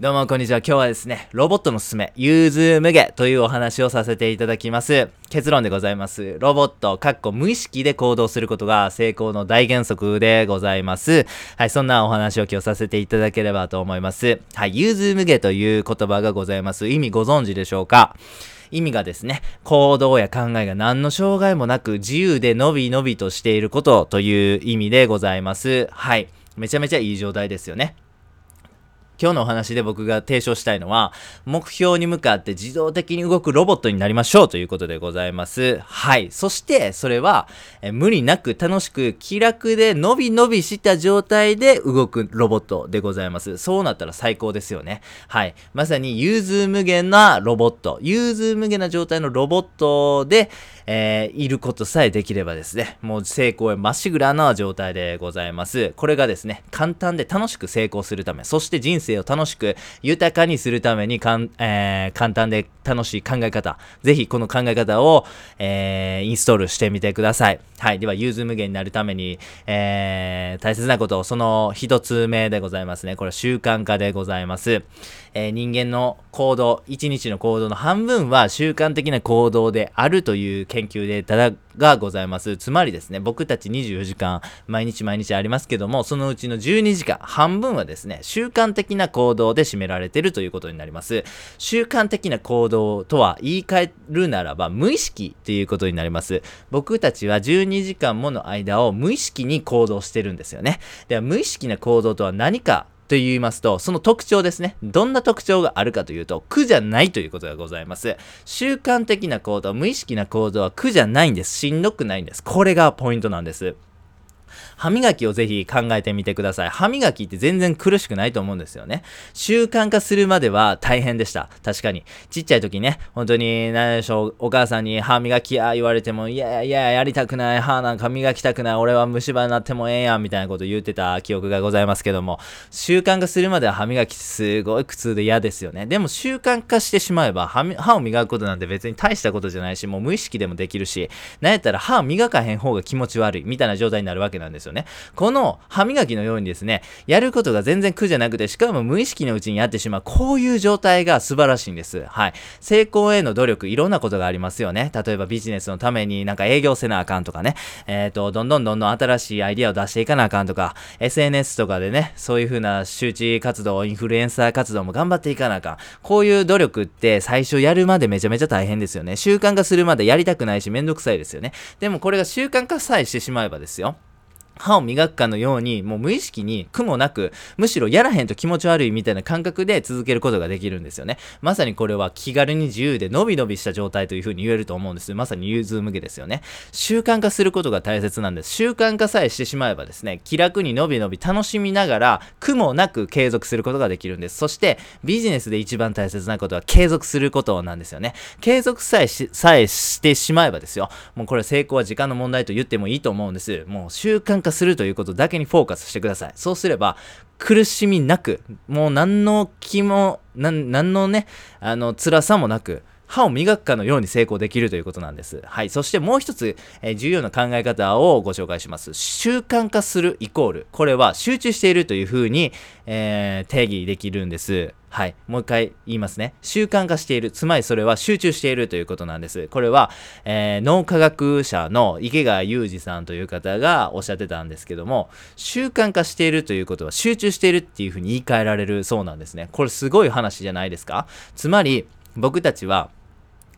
どうもこんにちは。今日はですね、ロボットのすすめ、融通無下というお話をさせていただきます。結論でございます。ロボット、かっこ無意識で行動することが成功の大原則でございます。はい、そんなお話を今日させていただければと思います。はい、融通無下という言葉がございます。意味ご存知でしょうか？意味がですね、行動や考えが何の障害もなく自由で伸び伸びとしていることという意味でございます。はい。めちゃめちゃいい状態ですよね。今日のお話で僕が提唱したいのは、目標に向かって自動的に動くロボットになりましょうということでございます。はい。そして、それは、え無理なく楽しく気楽で伸び伸びした状態で動くロボットでございます。そうなったら最高ですよね。はい。まさに融通無限なロボット、融通無限な状態のロボットで、えー、いることさえできればですね、もう成功へまっしぐらな状態でございます。これがですね、簡単で楽しく成功するため、そして人生を楽しく豊かにするためにかん、えー、簡単で楽しい考え方、ぜひこの考え方を、えー、インストールしてみてください。はい。では、融通無限になるために、えー、大切なことを、その一つ目でございますね。これは習慣化でございます。えー、人間の行動、一日の行動の半分は習慣的な行動であるという研究データがございます。つまりですね、僕たち24時間、毎日毎日ありますけども、そのうちの12時間、半分はですね、習慣的な行動で占められているということになります。習慣的な行動とは言い換えるならば、無意識ということになります。僕たちは12 2時間もの間を無意識に行動してるんですよね。では、無意識な行動とは何かと言いますと、その特徴ですね。どんな特徴があるかというと、苦じゃないということがございます。習慣的な行動、無意識な行動は苦じゃないんです。しんどくないんです。これがポイントなんです。歯磨きをぜひ考えてみてください。歯磨きって全然苦しくないと思うんですよね。習慣化するまでは大変でした。確かに。ちっちゃい時ね、本当に、何でしょう、お母さんに歯磨きや言われても、いやいや、やりたくない、歯なんか磨きたくない、俺は虫歯になってもええやん、みたいなこと言ってた記憶がございますけども、習慣化するまでは歯磨きすごい苦痛で嫌ですよね。でも習慣化してしまえば、歯を磨くことなんて別に大したことじゃないし、もう無意識でもできるし、なんやったら歯磨かへん方が気持ち悪い、みたいな状態になるわけなんですんですよね。この歯磨きのようにですね、やることが全然苦じゃなくて、しかも無意識のうちにやってしまう、こういう状態が素晴らしいんです。はい。成功への努力、いろんなことがありますよね。例えばビジネスのためになんか営業せなあかんとかね、えっ、ー、と、どんどんどんどん新しいアイディアを出していかなあかんとか、SNS とかでね、そういう風な周知活動、インフルエンサー活動も頑張っていかなあかん。こういう努力って最初やるまでめちゃめちゃ大変ですよね。習慣化するまでやりたくないしめんどくさいですよね。でもこれが習慣化さえしてしまえばですよ。歯を磨くかのように、もう無意識に苦もなく、むしろやらへんと気持ち悪いみたいな感覚で続けることができるんですよね。まさにこれは気軽に自由で伸び伸びした状態というふうに言えると思うんです。まさに融通向けですよね。習慣化することが大切なんです。習慣化さえしてしまえばですね、気楽に伸び伸び楽しみながら、苦もなく継続することができるんです。そして、ビジネスで一番大切なことは継続することなんですよね。継続さえし、さえしてしまえばですよ。もうこれ成功は時間の問題と言ってもいいと思うんです。もう習慣化化するということだけにフォーカスしてください。そうすれば、苦しみなく、もう何の気も、何のね、あの、辛さもなく、歯を磨くかのように成功できるということなんです。はい。そしてもう一つ、えー、重要な考え方をご紹介します。習慣化するイコール。これは集中しているというふうに、えー、定義できるんです。はい。もう一回言いますね。習慣化している。つまりそれは集中しているということなんです。これは、えー、脳科学者の池川裕二さんという方がおっしゃってたんですけども、習慣化しているということは集中しているっていうふうに言い換えられるそうなんですね。これすごい話じゃないですかつまり、僕たちは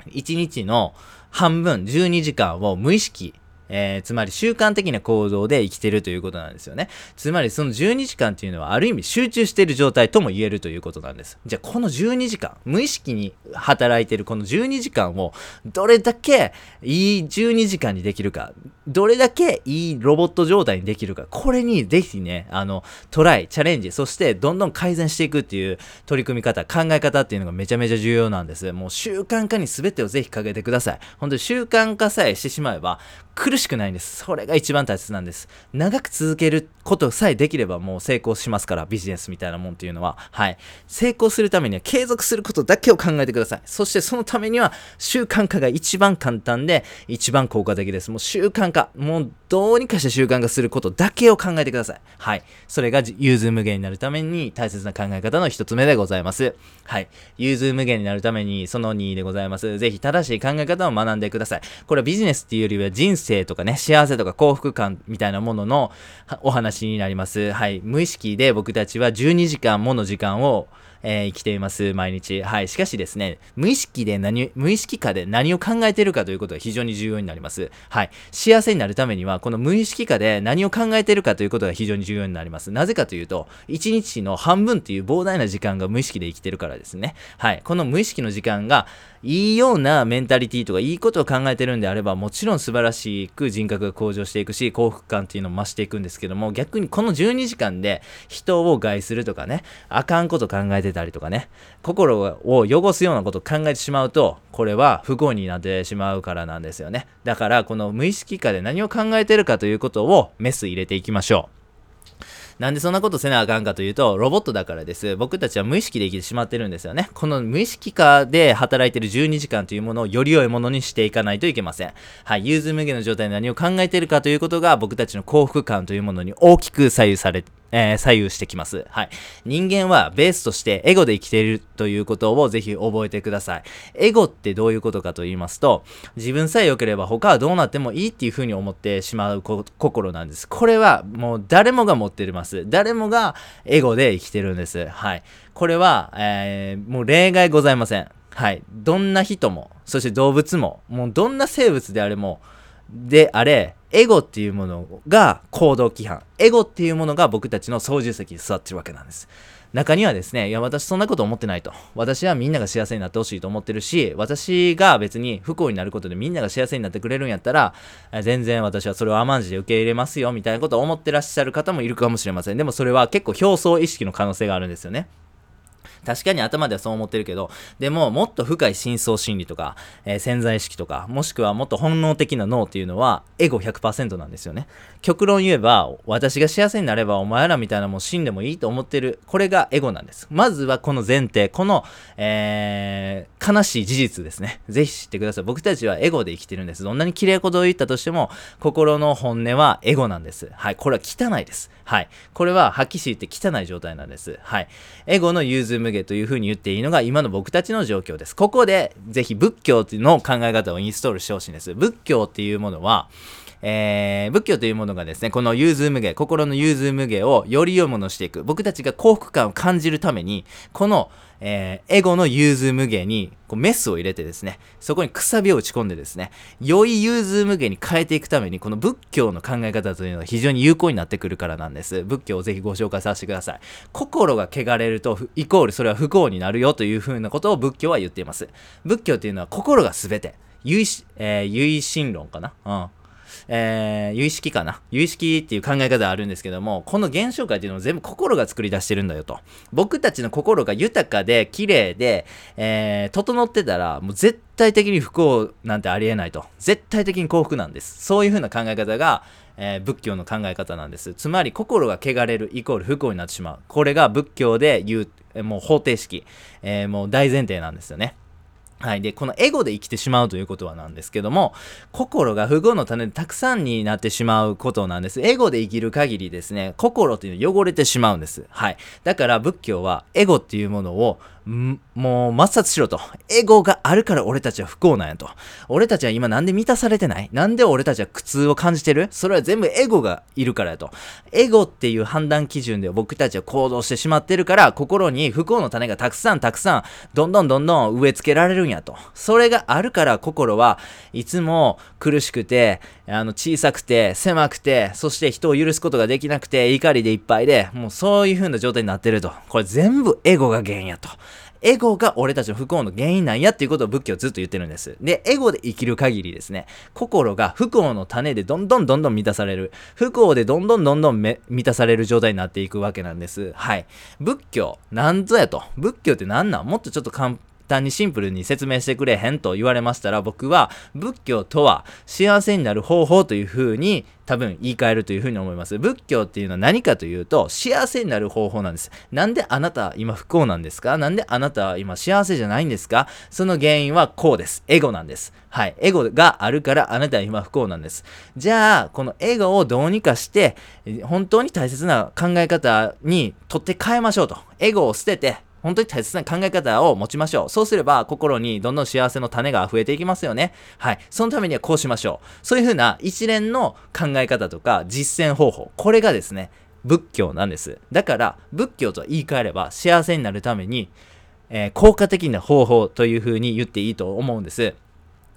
1日の半分、12時間を無意識えー、つまり習慣的な行動で生きてるということなんですよね。つまりその12時間っていうのはある意味集中している状態とも言えるということなんです。じゃあこの12時間、無意識に働いてるこの12時間をどれだけいい12時間にできるか、どれだけいいロボット状態にできるか、これにぜひね、あの、トライ、チャレンジ、そしてどんどん改善していくっていう取り組み方、考え方っていうのがめちゃめちゃ重要なんです。もう習慣化に全てをぜひかけてください。本当に習慣化さえしてしまえば苦しくないんです。それが一番大切なんです。長く続けることさえできればもう成功しますから、ビジネスみたいなもんっていうのは。はい。成功するためには継続することだけを考えてください。そしてそのためには習慣化が一番簡単で一番効果的です。もう習慣化。もうどうにかして習慣化することだけを考えてください。はい。それが融通無限になるために大切な考え方の一つ目でございます。はい。融通無限になるためにその2でございます。ぜひ正しい考え方を学んでください。これはビジネスっていうよりは人生とかね、幸せとか幸福感みたいなもののお話になります。はい。無意識で僕たちは12時間もの時間をえー、生きています、毎日。はい。しかしですね、無意識で何、無意識化で何を考えてるかということが非常に重要になります。はい。幸せになるためには、この無意識化で何を考えてるかということが非常に重要になります。なぜかというと、1日の半分っていう膨大な時間が無意識で生きてるからですね。はい。この無意識の時間が、いいようなメンタリティとかいいことを考えてるんであればもちろん素晴らしく人格が向上していくし幸福感っていうのも増していくんですけども逆にこの12時間で人を害するとかねあかんこと考えてたりとかね心を汚すようなことを考えてしまうとこれは不幸になってしまうからなんですよねだからこの無意識化で何を考えてるかということをメス入れていきましょうなんでそんなことせなあかんかというと、ロボットだからです。僕たちは無意識で生きてしまってるんですよね。この無意識化で働いてる12時間というものをより良いものにしていかないといけません。はい。融通無限の状態で何を考えてるかということが僕たちの幸福感というものに大きく左右されえー、左右してきます。はい。人間はベースとしてエゴで生きているということをぜひ覚えてください。エゴってどういうことかと言いますと、自分さえ良ければ他はどうなってもいいっていうふうに思ってしまう心なんです。これはもう誰もが持ってます。誰もがエゴで生きてるんです。はい。これは、えー、もう例外ございません。はい。どんな人も、そして動物も、もうどんな生物であれも、であれ、エゴっていうものが行動規範。エゴっていうものが僕たちの操縦席に座ってるわけなんです。中にはですね、いや、私そんなこと思ってないと。私はみんなが幸せになってほしいと思ってるし、私が別に不幸になることでみんなが幸せになってくれるんやったら、全然私はそれを甘んじで受け入れますよ、みたいなことを思ってらっしゃる方もいるかもしれません。でもそれは結構表層意識の可能性があるんですよね。確かに頭ではそう思ってるけど、でももっと深い深層心理とか、えー、潜在意識とか、もしくはもっと本能的な脳っていうのは、エゴ100%なんですよね。極論言えば、私が幸せになればお前らみたいなもん死んでもいいと思ってる。これがエゴなんです。まずはこの前提、この、えー、悲しい事実ですね。ぜひ知ってください。僕たちはエゴで生きてるんです。どんなに綺麗事を言ったとしても、心の本音はエゴなんです。はい。これは汚いです。はい。これは、はっきり言って汚い状態なんです。はい。エゴの融通無下というふうに言っていいのが今の僕たちの状況です。ここで、ぜひ仏教の考え方をインストールしてほしいんです。仏教っていうものは、えー、仏教というものがですね、この融通無下、心の融通無下をより良いものしていく。僕たちが幸福感を感じるために、この、えー、エゴの融通無下にこうメスを入れてですね、そこにくさびを打ち込んでですね、良い融通無下に変えていくために、この仏教の考え方というのは非常に有効になってくるからなんです。仏教をぜひご紹介させてください。心が汚れると、イコールそれは不幸になるよというふうなことを仏教は言っています。仏教というのは心が全て。唯,、えー、唯心論かな？うん。えー、有意識かな？有意識っていう考え方があるんですけども、この現象界っていうのを全部心が作り出してるんだよと。僕たちの心が豊かで、綺麗で、えー、整ってたら、もう絶対的に不幸なんてありえないと。絶対的に幸福なんです。そういう風な考え方が、えー、仏教の考え方なんです。つまり、心が汚れるイコール不幸になってしまう。これが仏教で言う、もう方程式、え、もう大前提なんですよね。はい。で、このエゴで生きてしまうということはなんですけども、心が不幸の種でたくさんになってしまうことなんです。エゴで生きる限りですね、心というのは汚れてしまうんです。はい。だから仏教はエゴっていうものをもう抹殺しろと。エゴがあるから俺たちは不幸なんやと。俺たちは今なんで満たされてない？なんで俺たちは苦痛を感じてる？それは全部エゴがいるからやと。エゴっていう判断基準で僕たちは行動してしまってるから、心に不幸の種がたくさんたくさん、どんどんどんどん植え付けられるんやと。それがあるから心はいつも苦しくて、あの小さくて、狭くて、そして人を許すことができなくて、怒りでいっぱいで、もうそういう風な状態になってると。これ全部エゴが原因やと。エゴが俺たちの不幸の原因なんやっていうことを仏教ずっと言ってるんです。で、エゴで生きる限りですね、心が不幸の種でどんどんどんどん満たされる。不幸でどんどんどんどん満たされる状態になっていくわけなんです。はい。仏教、なんぞやと。仏教って何なん？もっとちょっと簡単にシンプルに説明してくれへんと言われましたら、僕は仏教とは幸せになる方法というふうに多分言い換えるというふうに思います。仏教っていうのは何かというと、幸せになる方法なんです。なんであなた今不幸なんですか？なんであなた今幸せじゃないんですか？その原因はこうです。エゴなんです。はい。エゴがあるからあなたは今不幸なんです。じゃあ、このエゴをどうにかして、本当に大切な考え方にとって変えましょうと。エゴを捨てて、本当に大切な考え方を持ちましょう。そうすれば心にどんどん幸せの種が増えていきますよね。はい。そのためにはこうしましょう。そういうふうな一連の考え方とか実践方法。これがですね、仏教なんです。だから仏教と言い換えれば幸せになるために、えー、効果的な方法というふうに言っていいと思うんです。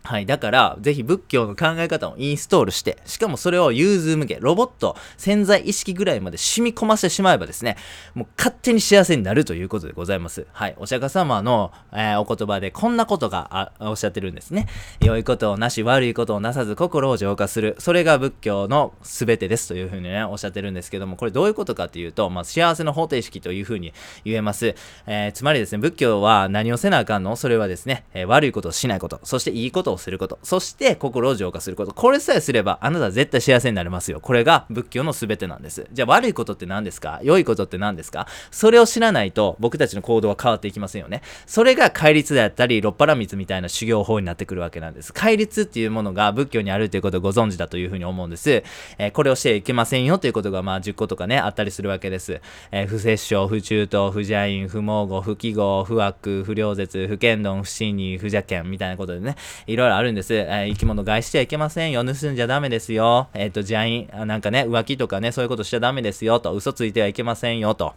はい。だから、ぜひ仏教の考え方をインストールして、しかもそれを融通向け、ロボット、潜在意識ぐらいまで染み込ませてしまえばですね、もう勝手に幸せになるということでございます。はい。お釈迦様の、えー、お言葉でこんなことがおっしゃってるんですね。良いことをなし、悪いことをなさず、心を浄化する。それが仏教の全てですというふうにね、おっしゃってるんですけども、これどういうことかというと、まあ、幸せの方程式というふうに言えます。えー、つまりですね、仏教は何をせなあかんの？それはですね、えー、悪いことをしないこと、そしていいことををすること、そして心を浄化すること。これさえすればあなたは絶対幸せになれますよ。これが仏教の全てなんです。じゃあ悪いことって何ですか？良いことって何ですか？それを知らないと僕たちの行動は変わっていきませんよね。それが戒律であったり、六波羅蜜みたいな修行法になってくるわけなんです。戒律っていうものが仏教にあるということをご存知だというふうに思うんです。えー、これをしてはいけませんよということがまあ10個とかね、あったりするわけです。えー、不摂生、不中等、不邪因、不毛語、不記号、不悪、不良絶、不剣道、不信に、不邪剣みたいなことでね、いろいろあるんです。えー、生き物害しちゃいけませんよ。盗んじゃダメですよ。えっ、ー、と、邪因、なんかね、浮気とかね、そういうことしちゃダメですよ。と、嘘ついてはいけませんよ。と。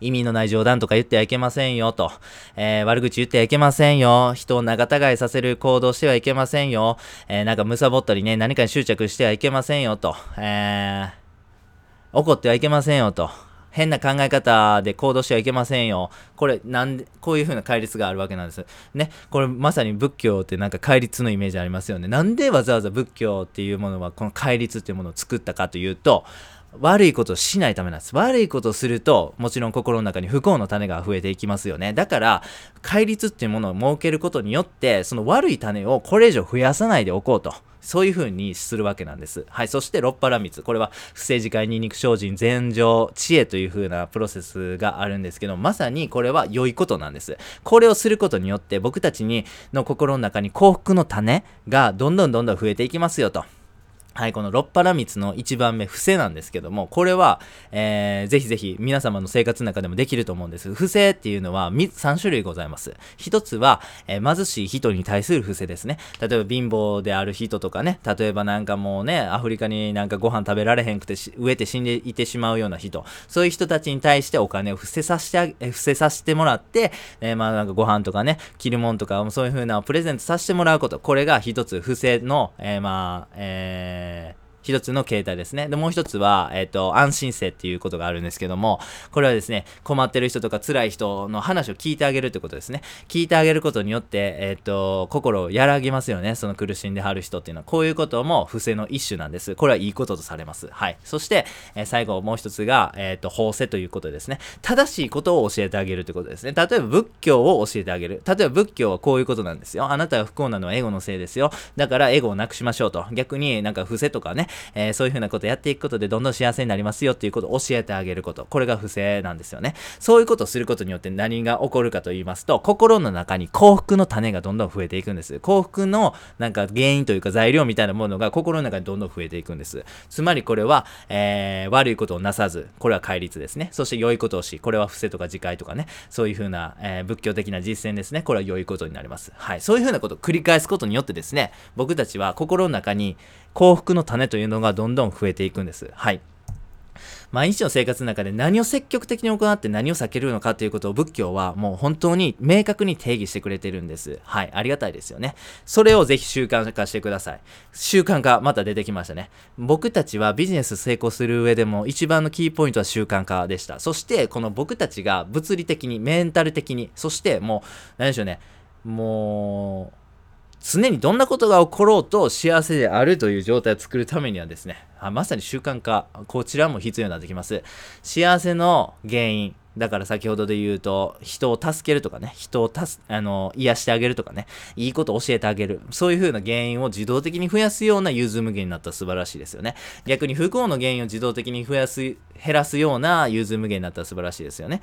意味のない冗談とか言ってはいけませんよと、えー、悪口言ってはいけませんよ。人を仲違いさせる行動してはいけませんよ。えー、なんか貪ったりね、何かに執着してはいけませんよと、えー、怒ってはいけませんよと。変な考え方で行動してはいけませんよ。これ、なんで、こういう風な戒律があるわけなんです。ね。これまさに仏教ってなんか戒律のイメージありますよね。なんでわざわざ仏教っていうものはこの戒律っていうものを作ったかというと、悪いことをしないためなんです。悪いことをすると、もちろん心の中に不幸の種が増えていきますよね。だから、戒律っていうものを設けることによって、その悪い種をこれ以上増やさないでおこうと。そういうふうにするわけなんです。はい。そして、六波羅蜜。これは、不正自戒、ニンニク精進、禅情、知恵というふうなプロセスがあるんですけど、まさにこれは良いことなんです。これをすることによって、僕たちに、の心の中に幸福の種がどんどんどんどん増えていきますよと。はい、この六波羅蜜の1番目、伏せなんですけども、これは、えー、ぜひぜひ皆様の生活の中でもできると思うんです。伏せっていうのは3種類ございます。1つは、えー、貧しい人に対する伏せですね。例えば貧乏である人とかね、例えばなんかもうね、アフリカになんかご飯食べられへんくて飢えて死んでいてしまうような人、そういう人たちに対してお金を伏せさせてあげ、伏せさせてもらって、えー、まあなんかご飯とかね、着るもんとか、そういう風なプレゼントさせてもらうこと、これが1つ伏せの、えー、まあ、えーえ一つの形態ですね。で、もう一つは、えっ、ー、と、安心性っていうことがあるんですけども、これはですね、困ってる人とか辛い人の話を聞いてあげるってことですね。聞いてあげることによって、えっ、ー、と、心を和らぎますよね。その苦しんではる人っていうのは。こういうことも不正の一種なんです。これはいいこととされます。はい。そして、えー、最後もう一つが、えっ、と、法制ということですね。正しいことを教えてあげるってことですね。例えば仏教を教えてあげる。例えば仏教はこういうことなんですよ。あなたが不幸なのはエゴのせいですよ。だからエゴをなくしましょうと。逆になんか伏せとかね、えー、そういうふうなことやっていくことでどんどん幸せになりますよっていうことを教えてあげること。これが不正なんですよね。そういうことをすることによって何が起こるかと言いますと、心の中に幸福の種がどんどん増えていくんです。幸福のなんか原因というか材料みたいなものが心の中にどんどん増えていくんです。つまりこれは、えー、悪いことをなさず、これは戒律ですね。そして良いことをし、これは伏せとか自戒とかね、そういうふうな、えー、仏教的な実践ですね。これは良いことになります。はい。そういうふうなことを繰り返すことによってですね、僕たちは心の中に幸福の種というのがどんどん増えていくんです。はい。毎日の生活の中で何を積極的に行って何を避けるのかということを仏教はもう本当に明確に定義してくれてるんです。はい。ありがたいですよね。それをぜひ習慣化してください。習慣化、また出てきましたね。僕たちはビジネス成功する上でも一番のキーポイントは習慣化でした。そしてこの僕たちが物理的に、メンタル的に、そしてもう、何でしょうね。もう、常にどんなことが起ころうと幸せであるという状態を作るためにはですね、まさに習慣化、こちらも必要になってきます。幸せの原因、だから先ほどで言うと、人を助けるとかね、人を助、あの、癒してあげるとかね、いいことを教えてあげる。そういう風な原因を自動的に増やすような融通無限になったら素晴らしいですよね。逆に不幸の原因を自動的に増やす、減らすような融通無限になったら素晴らしいですよね。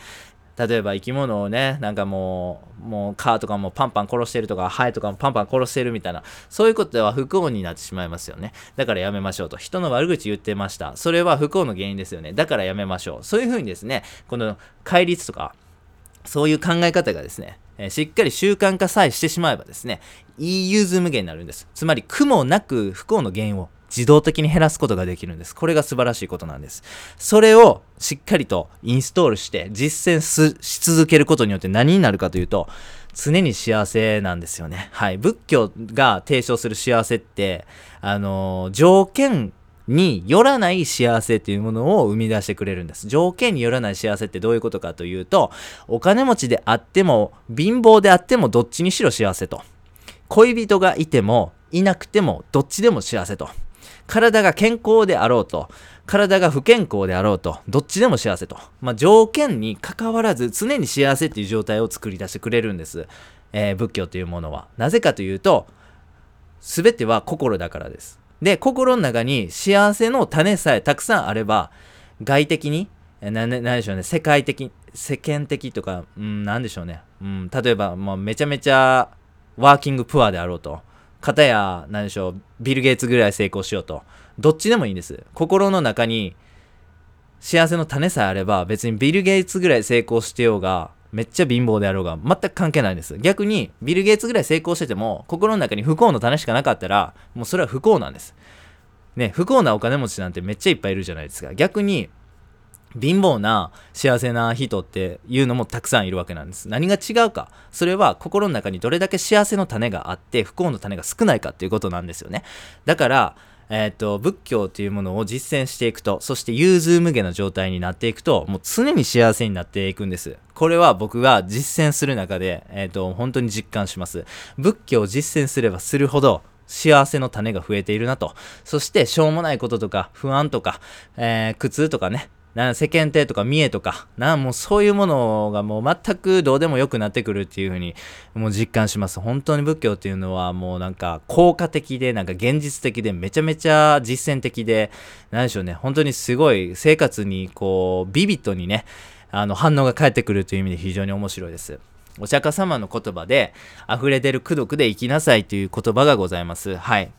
例えば生き物をね、なんかもう、もう蚊とかもパンパン殺してるとか、ハエとかもパンパン殺してるみたいな、そういうことでは不幸になってしまいますよね。だからやめましょうと。人の悪口言ってました。それは不幸の原因ですよね。だからやめましょう。そういうふうにですね、この戒律とか、そういう考え方がですね、え、しっかり習慣化さえしてしまえばですね、いい融通無限になるんです。つまり、苦もなく不幸の原因を自動的に減らすことができるんです。これが素晴らしいことなんです。それをしっかりとインストールして実践し続けることによって何になるかというと、常に幸せなんですよね。はい。仏教が提唱する幸せって、あの、条件によらない幸せっていうものを生み出してくれるんです。条件によらない幸せってどういうことかというと、お金持ちであっても、貧乏であってもどっちにしろ幸せと。恋人がいても、いなくても、どっちでも幸せと。体が健康であろうと、体が不健康であろうと、どっちでも幸せと。まあ、条件に関わらず常に幸せっていう状態を作り出してくれるんです。えー、仏教というものは。なぜかというと、すべては心だからです。で、心の中に幸せの種さえたくさんあれば、外的に、えな、なんでしょうね、世界的、世間的とか、うん、なんでしょうね。うん、例えば、まあ、めちゃめちゃワーキングプアであろうと。片や、何でしょう、ビル・ゲイツぐらい成功しようと。どっちでもいいんです。心の中に幸せの種さえあれば、別にビル・ゲイツぐらい成功してようが、めっちゃ貧乏であろうが、全く関係ないんです。逆に、ビル・ゲイツぐらい成功してても、心の中に不幸の種しかなかったら、もうそれは不幸なんです。ね、不幸なお金持ちなんてめっちゃいっぱいいるじゃないですか。逆に、貧乏な幸せな人っていうのもたくさんいるわけなんです。何が違うか。それは心の中にどれだけ幸せの種があって不幸の種が少ないかっていうことなんですよね。だから、えっ、ー、と、仏教っていうものを実践していくと、そして融通無下の状態になっていくと、もう常に幸せになっていくんです。これは僕が実践する中で、えっ、ー、と、本当に実感します。仏教を実践すればするほど、幸せの種が増えているなと。そして、しょうもないこととか、不安とか、えー、苦痛とかね、な世間体とか見栄とか、な、もうそういうものがもう全くどうでもよくなってくるっていう風に、もう実感します。本当に仏教っていうのはもうなんか効果的で、なんか現実的で、めちゃめちゃ実践的で、なんでしょうね、本当にすごい生活にこう、ビビッドにね、あの反応が返ってくるという意味で非常に面白いです。お釈迦様の言葉で、溢れ出る功徳で生きなさいという言葉がございます。はい。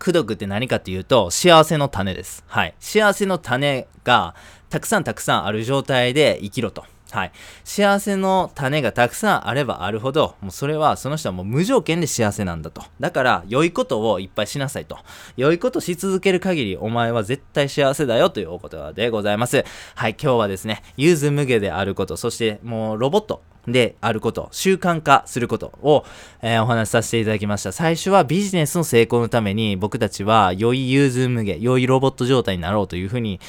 功徳って何かっていうと、幸せの種です。はい。幸せの種がたくさんたくさんある状態で生きろと。はい。幸せの種がたくさんあればあるほど、もうそれはその人はもう無条件で幸せなんだと。だから、良いことをいっぱいしなさいと。良いことし続ける限り、お前は絶対幸せだよというお言葉でございます。はい。今日はですね、ユーズ無下であること、そしてもうロボット、であること、習慣化することを、えー、お話しさせていただきました。最初はビジネスの成功のために僕たちは良い融通無下、良いロボット状態になろうというふうに、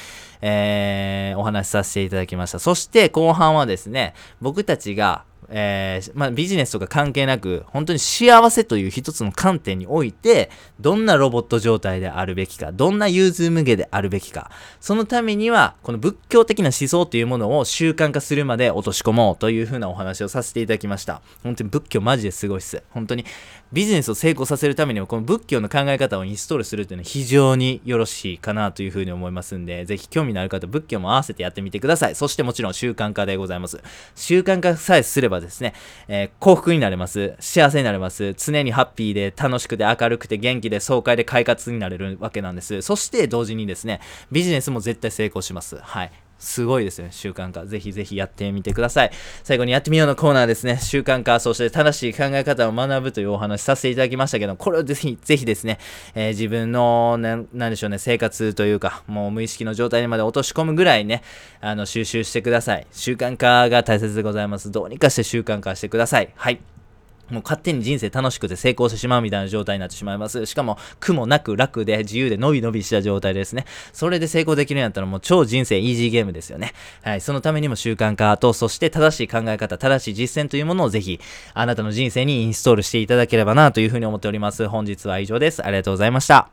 えー、お話しさせていただきました。そして後半はですね、僕たちがえー、まあ、ビジネスとか関係なく、本当に幸せという一つの観点において、どんなロボット状態であるべきか、どんな融通無下であるべきか、そのためには、この仏教的な思想というものを習慣化するまで落とし込もうというふうなお話をさせていただきました。本当に仏教マジですごいっす。本当にビジネスを成功させるためには、この仏教の考え方をインストールするというのは非常によろしいかなというふうに思いますんで、ぜひ興味のある方、仏教も合わせてやってみてください。そしてもちろん習慣化でございます。習慣化さえすればですね、えー、幸福になれます。幸せになれます。常にハッピーで楽しくて明るくて元気で爽快で快活になれるわけなんです。そして同時にですね、ビジネスも絶対成功します。はい。すごいですね、習慣化。ぜひぜひやってみてください。最後にやってみようのコーナーですね、習慣化、そして正しい考え方を学ぶというお話させていただきましたけど、これをぜひ、ぜひですね、えー、自分の、ななんでしょうね、生活というか、もう無意識の状態にまで落とし込むぐらいね、あの、収集してください。習慣化が大切でございます。どうにかして習慣化してください。はい。もう勝手に人生楽しくて成功してしまうみたいな状態になってしまいます。しかも苦もなく楽で自由で伸び伸びした状態ですね。それで成功できるんやったらもう超人生イージーゲームですよね。はい。そのためにも習慣化と、そして正しい考え方、正しい実践というものをぜひあなたの人生にインストールしていただければなというふうに思っております。本日は以上です。ありがとうございました。